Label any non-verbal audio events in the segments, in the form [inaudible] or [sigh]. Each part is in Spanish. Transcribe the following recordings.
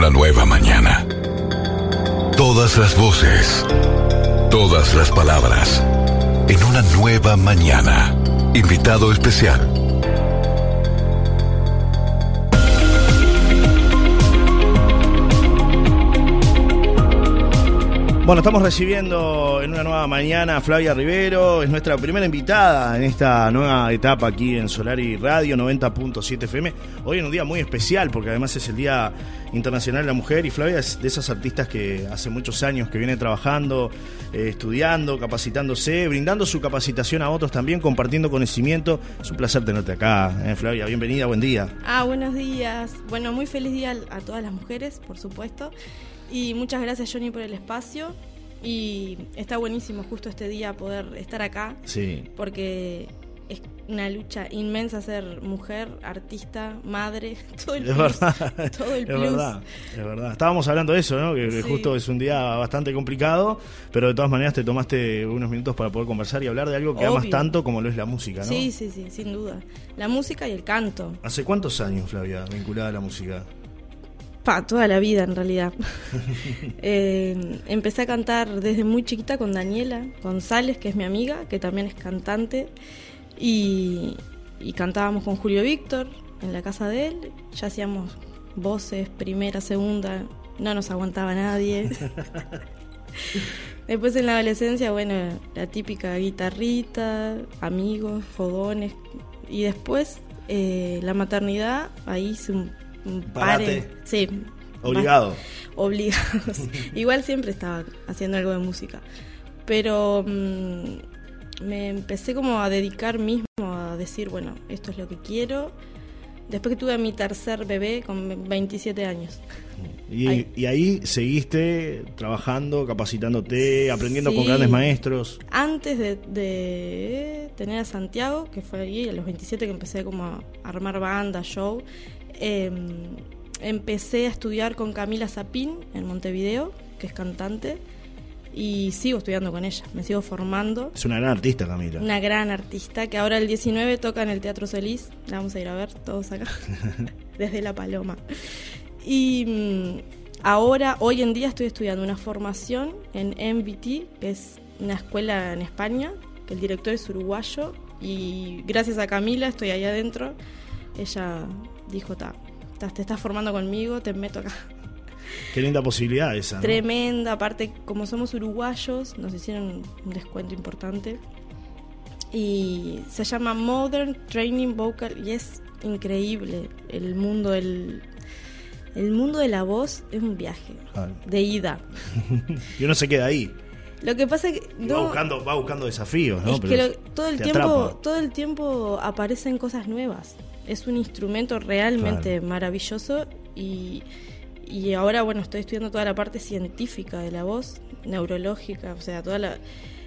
una nueva mañana. Todas las voces, todas las palabras, en una nueva mañana. Invitado especial. Bueno, estamos recibiendo en una nueva mañana a Flavia Rivero, es nuestra primera invitada en esta nueva etapa aquí en Solari Radio 90.7 FM. Hoy en un día muy especial porque además es el Día Internacional de la Mujer y Flavia es de esas artistas que hace muchos años que viene trabajando, eh, estudiando, capacitándose, brindando su capacitación a otros también, compartiendo conocimiento. Es un placer tenerte acá, eh, Flavia, bienvenida, buen día. Ah, buenos días. Bueno, muy feliz día a todas las mujeres, por supuesto. Y muchas gracias Johnny por el espacio. Y está buenísimo justo este día poder estar acá. Sí. Porque es una lucha inmensa ser mujer, artista, madre, [laughs] todo el Es plus. verdad, [laughs] Todo el es plus. verdad, es verdad. Estábamos hablando de eso, ¿no? Que, Sí. justo es un día bastante complicado, pero de todas maneras te tomaste unos minutos para poder conversar y hablar de algo que amas Obvio. tanto como lo es la música, ¿no? Sí, sí, sí, sin duda. La música y el canto. ¿Hace cuántos años, Flavia, vinculada a la música? Pa, toda la vida en realidad. [laughs] Eh, empecé a cantar desde muy chiquita con Daniela González, que es mi amiga, que también es cantante. Y, y cantábamos con Julio Víctor en la casa de él. Ya hacíamos voces, primera, segunda. No nos aguantaba nadie. [laughs] Después en la adolescencia, bueno, la típica guitarrita, amigos, fogones. Y después eh, la maternidad, ahí hice un, un Parate. pare. Sí. Obligado. Obligados. [laughs] Igual siempre estaba haciendo algo de música. Pero mm, me empecé como a dedicar mismo a decir, bueno, esto es lo que quiero. Después que tuve a mi tercer bebé con 27 años. Y Ahí. y ahí seguiste trabajando, capacitándote, aprendiendo con grandes maestros. Antes de, de tener a Santiago, que fue ahí a los 27 que empecé como a armar banda, show, eh, empecé a estudiar con Camila Zapín en Montevideo, que es cantante, y sigo estudiando con ella, me sigo formando. Es una gran artista, Camila. Una gran artista que ahora el 19 toca en el Teatro Solís, la vamos a ir a ver todos acá, [laughs] desde La Paloma. Y mm, ahora, hoy en día estoy estudiando una formación en MVT, que es una escuela en España, que el director es uruguayo y gracias a Camila estoy ahí adentro. Ella dijo, "Ta, ta, te estás formando conmigo, te meto acá. Qué linda posibilidad esa. ¿no? Tremenda, aparte como somos uruguayos, nos hicieron un descuento importante. Y se llama Modern Training Vocal y es increíble. El mundo del el mundo de la voz es un viaje Claro. de ida. [laughs] Y uno se queda ahí. Lo que pasa es que va, buscando, va buscando desafíos, ¿no? es que Pero lo- todo el tiempo atrapa. todo el tiempo aparecen cosas nuevas. Es un instrumento realmente Claro. maravilloso y y ahora bueno estoy estudiando toda la parte científica de la voz, neurológica, o sea toda la,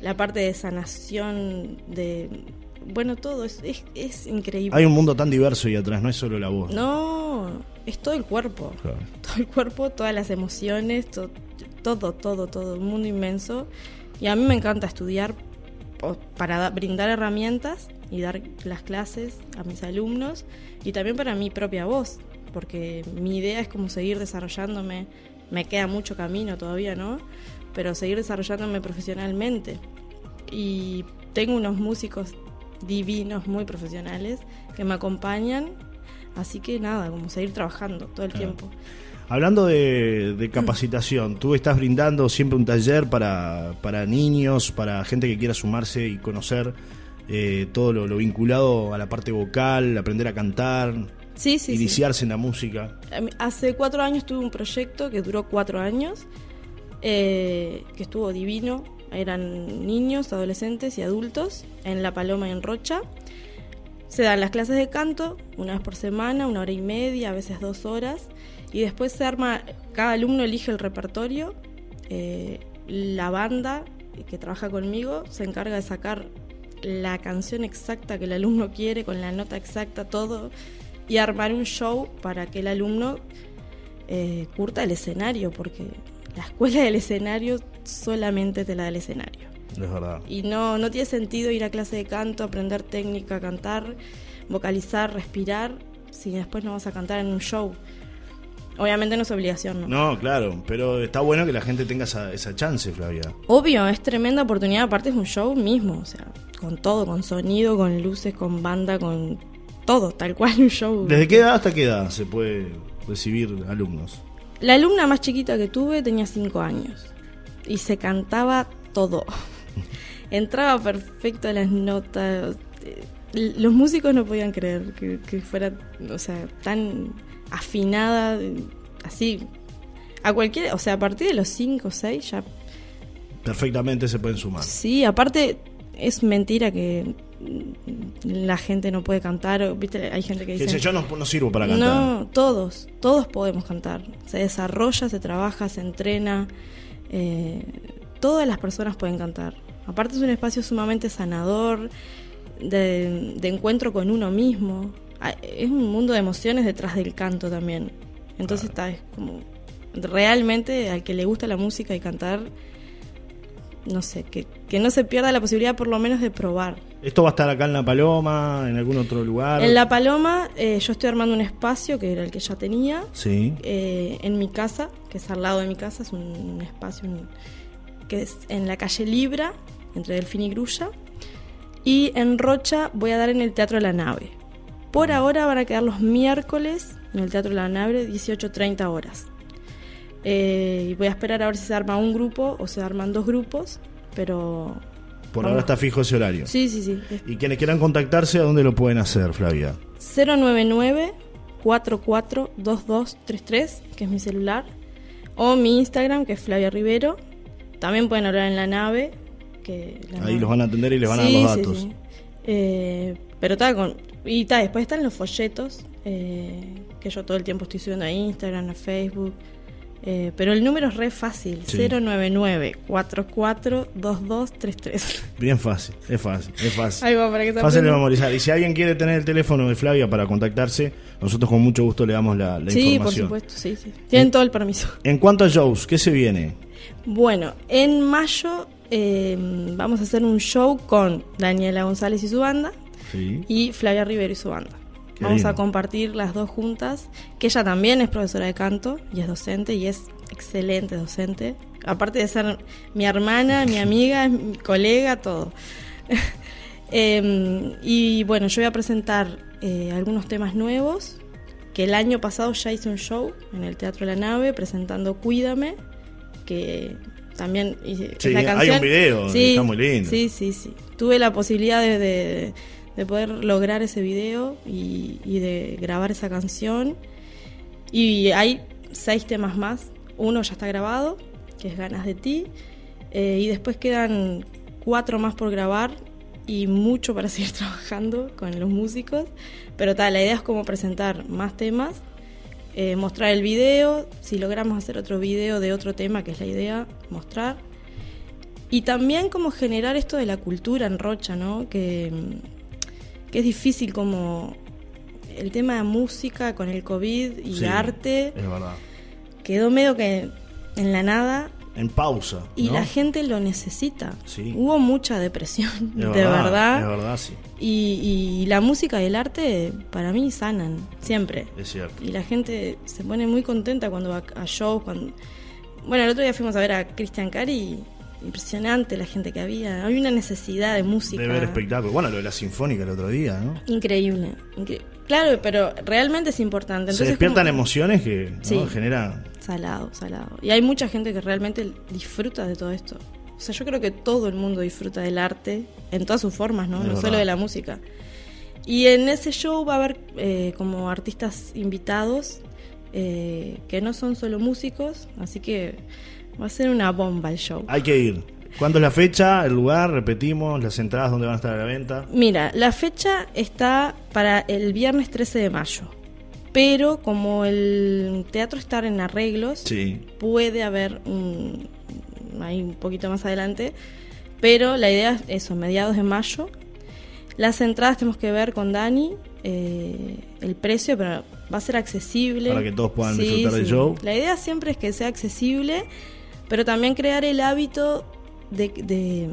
la parte de sanación de bueno todo es, es, es increíble. Hay un mundo tan diverso y atrás, no es solo la voz. No, es todo el cuerpo. Claro. [laughs] Todo el cuerpo, todas las emociones, to- todo, todo, todo, un mundo inmenso. Y a mí me encanta estudiar para da- brindar herramientas y dar las clases a mis alumnos y también para mi propia voz, porque mi idea es como seguir desarrollándome. Me queda mucho camino todavía, ¿no? Pero seguir desarrollándome profesionalmente. Y tengo unos músicos divinos, muy profesionales, que me acompañan. Así que nada, como seguir trabajando todo el Claro. tiempo. Hablando de, de capacitación, tú estás brindando siempre un taller para, para niños, para gente que quiera sumarse y conocer eh, todo lo, lo vinculado a la parte vocal, aprender a cantar, Sí, sí, sí. iniciarse en la música. Hace cuatro años tuve un proyecto que duró cuatro años, eh, que estuvo divino. Eran niños, adolescentes y adultos en La Paloma y en Rocha. Se dan las clases de canto una vez por semana, una hora y media, a veces dos horas. Y después se arma, cada alumno elige el repertorio. eh, la banda que trabaja conmigo se encarga de sacar la canción exacta que el alumno quiere, con la nota exacta, todo, y armar un show para que el alumno eh, curta el escenario, porque la escuela del escenario solamente te la da el escenario. Es verdad. Y no, no tiene sentido ir a clase de canto, aprender técnica, cantar, vocalizar, respirar, si después no vas a cantar en un show. Obviamente no es obligación, ¿no? No, claro, pero está bueno que la gente tenga esa, esa chance, Flavia. Obvio, es tremenda oportunidad, aparte es un show mismo, o sea, con todo, con sonido, con luces, con banda, con todo, tal cual [laughs] un show. ¿Desde qué edad hasta qué edad se puede recibir alumnos? La alumna más chiquita que tuve tenía 5 años y se cantaba todo. [laughs] Entraba perfecto a las notas. Los músicos no podían creer que, que fuera, o sea, tan afinada, así. A cualquier, o sea, a partir de los 5 o 6 ya. Perfectamente se pueden sumar. Sí, aparte es mentira que la gente no puede cantar. ¿Viste? Hay gente que dice. Que yo no, no sirvo para cantar. No, todos, todos podemos cantar. Se desarrolla, se trabaja, se entrena. Eh, todas las personas pueden cantar. Aparte es un espacio sumamente sanador, de, de encuentro con uno mismo. Ah, Es un mundo de emociones detrás del canto también. Entonces está, es como realmente al que le gusta la música y cantar, no sé, que, que no se pierda la posibilidad por lo menos de probar. ¿Esto va a estar acá en La Paloma, en algún otro lugar? En La Paloma eh, yo estoy armando un espacio que era el que ya tenía. Sí. eh, en mi casa, que es al lado de mi casa, es un espacio un- que es en la calle Libra, entre Delfín y Grulla. Y en Rocha voy a dar en el Teatro de la Nave. Por ahora van a quedar los miércoles en el Teatro de la Nave, 18.30 horas. Eh, y voy a esperar a ver si se arma un grupo o se arman dos grupos, pero... Por vamos. ahora está fijo ese horario. Sí, sí, sí. Y quienes quieran contactarse, ¿a dónde lo pueden hacer, Flavia? 099 442233, que es mi celular, o mi Instagram, que es Flavia Rivero. También pueden hablar en la nave. Que la Ahí nave- los van a atender y les van a dar los sí, datos. sí. Eh, pero está con. Y ta, después están los folletos, eh, que yo todo el tiempo estoy subiendo a Instagram, a Facebook. Eh, pero el número es re fácil: Sí. 099 442233. [laughs] Bien fácil, es fácil, es fácil. Ahí va, para que Fácil de memorizar. Y si alguien quiere tener el teléfono de Flavia para contactarse, nosotros con mucho gusto le damos la, la Sí, por información. supuesto, sí, sí. Tienen todo el permiso. En cuanto a shows, ¿qué se viene? Bueno, en mayo eh, vamos a hacer un show con Daniela González y su banda Sí. y Flavia Rivero y su banda. Qué vamos lindo. a compartir las dos juntas, que ella también es profesora de canto y es docente y es excelente docente. Aparte de ser mi hermana, mi [laughs] amiga, mi colega, todo. [laughs] Eh, y bueno, yo voy a presentar eh, algunos temas nuevos, que el año pasado ya hice un show en el Teatro La Nave presentando Cuídame, que también hice Sí, es la hay canción. un video, está muy lindo. Sí, sí, sí. Tuve la posibilidad de, de- de poder lograr ese video y, de grabar esa canción. Y hay seis temas más. Uno ya está grabado, que es Ganas de ti. Eh, y después quedan cuatro más por grabar y mucho para [laughs] seguir trabajando con los músicos. Pero tal, la idea es como presentar más temas, eh, mostrar el video, si logramos hacer otro video de otro tema, que es la idea, mostrar. Y también como generar esto de la cultura en Rocha, ¿no? Que, es difícil como el tema de música con el COVID y Sí, arte Es verdad. quedó medio que en la nada En pausa. y ¿no? la gente lo necesita. Sí. Hubo mucha depresión, Es [laughs] de verdad. Es verdad, sí. Y, y la música y el arte para mí sanan, siempre. Es cierto. Y la gente se pone muy contenta cuando va a shows. Cuando... Bueno, el otro día fuimos a ver a Cristian Cari. Impresionante la gente que había. Hay una necesidad de música. De ver espectáculos. Bueno, lo de la Sinfónica el otro día, ¿no? Increíble. incre- Claro, pero realmente es importante. Se Entonces, despiertan como- emociones que ¿no? Sí. genera. Salado, salado. Y hay mucha gente que realmente disfruta de todo esto. O sea, yo creo que todo el mundo disfruta del arte en todas sus formas, ¿no? Es no verdad. solo de la música. Y en ese show va a haber eh, como artistas invitados eh, que no son solo músicos, así que va a ser una bomba el show. Hay que ir. ¿Cuándo es la fecha? ¿El lugar? Repetimos. ¿Las entradas dónde van a estar a la venta? Mira, la fecha está para el viernes 13 de mayo. Pero como el teatro está en arreglos, Sí. puede haber un, ahí un poquito más adelante, pero la idea es eso, mediados de mayo. Las entradas tenemos que ver con Dani, eh, el precio, pero va a ser accesible. Para que todos puedan disfrutar del show. La idea siempre es que sea accesible, pero también crear el hábito de, de,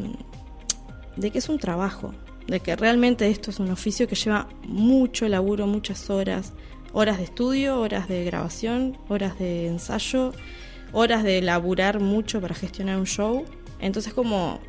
de que es un trabajo, de que realmente esto es un oficio que lleva mucho laburo, muchas horas, horas de estudio, horas de grabación, horas de ensayo, horas de laburar mucho para gestionar un show. Entonces como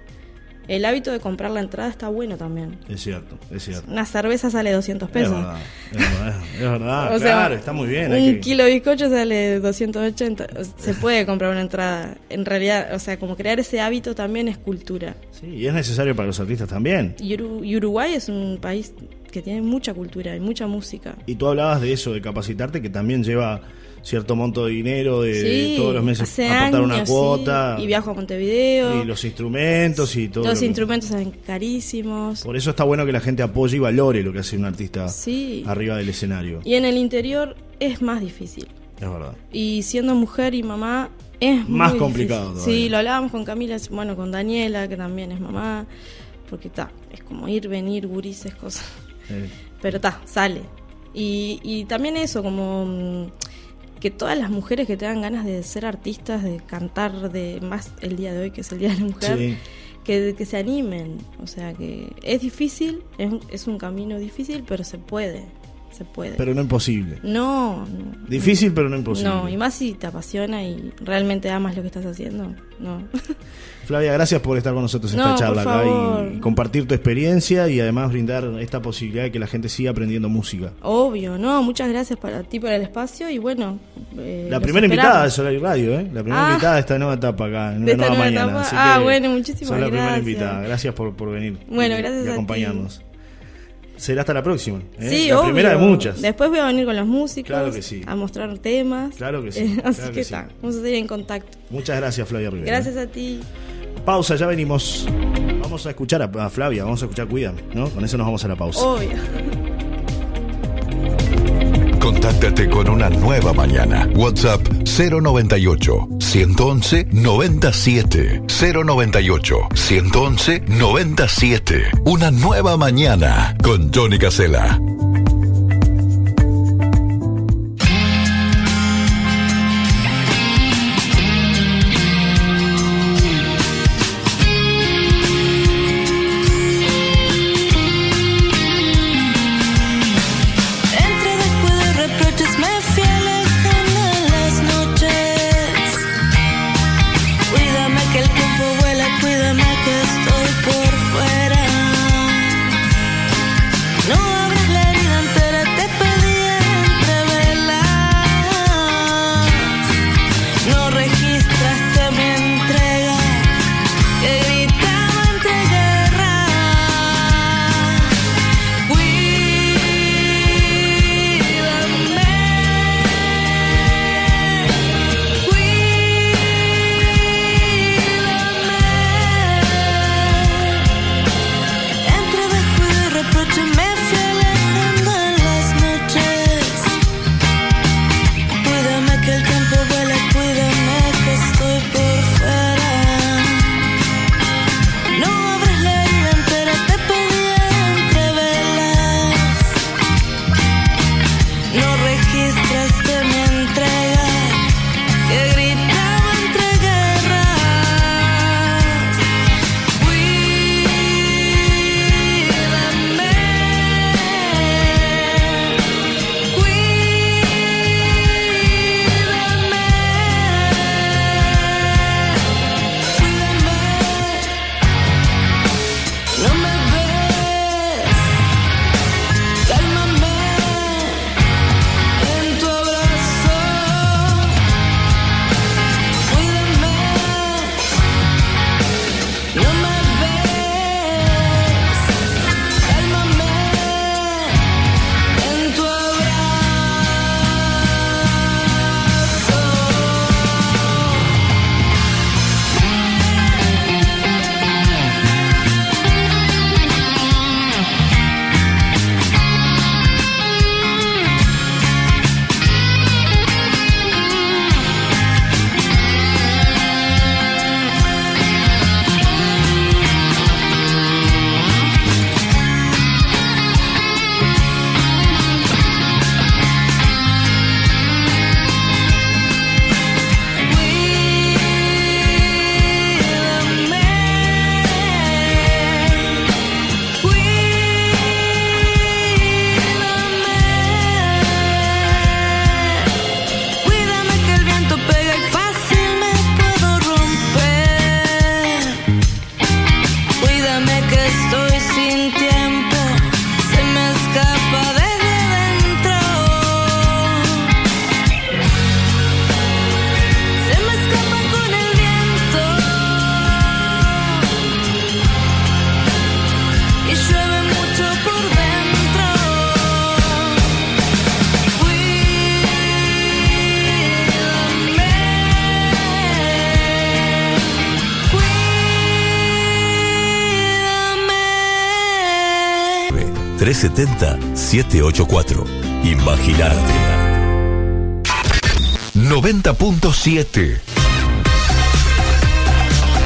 el hábito de comprar la entrada está bueno también. Es cierto, es cierto. Una cerveza sale 200 pesos. Es verdad, es verdad, es verdad [laughs] O sea, claro, está muy bien. hay Un que- kilo de bizcocho sale 280. O sea, Se puede comprar una entrada. En realidad, o sea, como crear ese hábito también es cultura. Sí, y es necesario para los artistas también. Y Uruguay es un país que tiene mucha cultura y mucha música. Y tú hablabas de eso, de capacitarte, que también lleva cierto monto de dinero, de, todos los meses aportar una sí, cuota. Y viajo a Montevideo. y los instrumentos y todo. Los lo que- instrumentos salen carísimos. Por eso está bueno que la gente apoye y valore lo que hace un artista Sí. arriba del escenario. Y en el interior es más difícil. Es verdad. Y siendo mujer y mamá es Más muy complicado. Sí, lo hablábamos con Camila, bueno, con Daniela, que también es mamá. Porque está, es como ir, venir, gurises, cosas. Eh, Pero está, sale. Y, y también eso, como mm, que todas las mujeres que tengan ganas de ser artistas, de cantar, de más el día de hoy, que es el Día de la Mujer, Sí. que, que se animen. O sea, que es difícil, es, es un camino difícil, pero se puede. Se puede. pero no imposible. no, no. Difícil, pero no imposible. No, y más si te apasiona y realmente amas lo que estás haciendo. No. [laughs] Flavia, gracias por estar con nosotros en No, esta charla acá y, y compartir tu experiencia y además brindar esta posibilidad de que la gente siga aprendiendo música. Obvio, no, muchas gracias para ti por el espacio y bueno. eh, La primera esperamos. invitada de Solar y Radio, ¿eh? La primera Ah. invitada de esta nueva etapa acá, en una De nueva nueva mañana. así Ah, que bueno, muchísimas sos la primera gracias. invitada. Gracias por, por venir. Bueno, y- gracias y a ti. Será hasta la próxima. ¿eh? Sí, la obvio. primera de muchas. Después voy a venir con los músicos. Claro que sí. A mostrar temas. Claro que sí, Eh, [laughs] así claro que, que sí. está. Vamos a seguir en contacto. Muchas gracias, Flavia Rivera. Gracias a ti. Pausa, ya venimos. Vamos a escuchar a, a Flavia, vamos a escuchar Cuídame, ¿no? Con eso nos vamos a la pausa. Obvio. Contáctate con una nueva mañana. WhatsApp 098 111 97 098 111 97. Una nueva mañana con Johnny Casella. 370-784. Imaginarte. 90.7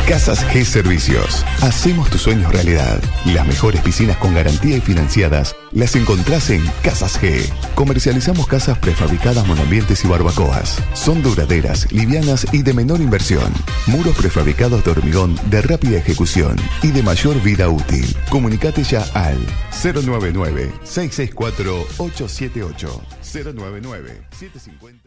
Casas G Servicios. Hacemos tus sueños realidad. Las mejores piscinas con garantía y financiadas las encontrás en Casas G. Comercializamos casas prefabricadas, monoambientes y barbacoas. Son duraderas, livianas y de menor inversión. Muros prefabricados de hormigón de rápida ejecución y de mayor vida útil. Comunicate ya al 099 664 878 099 750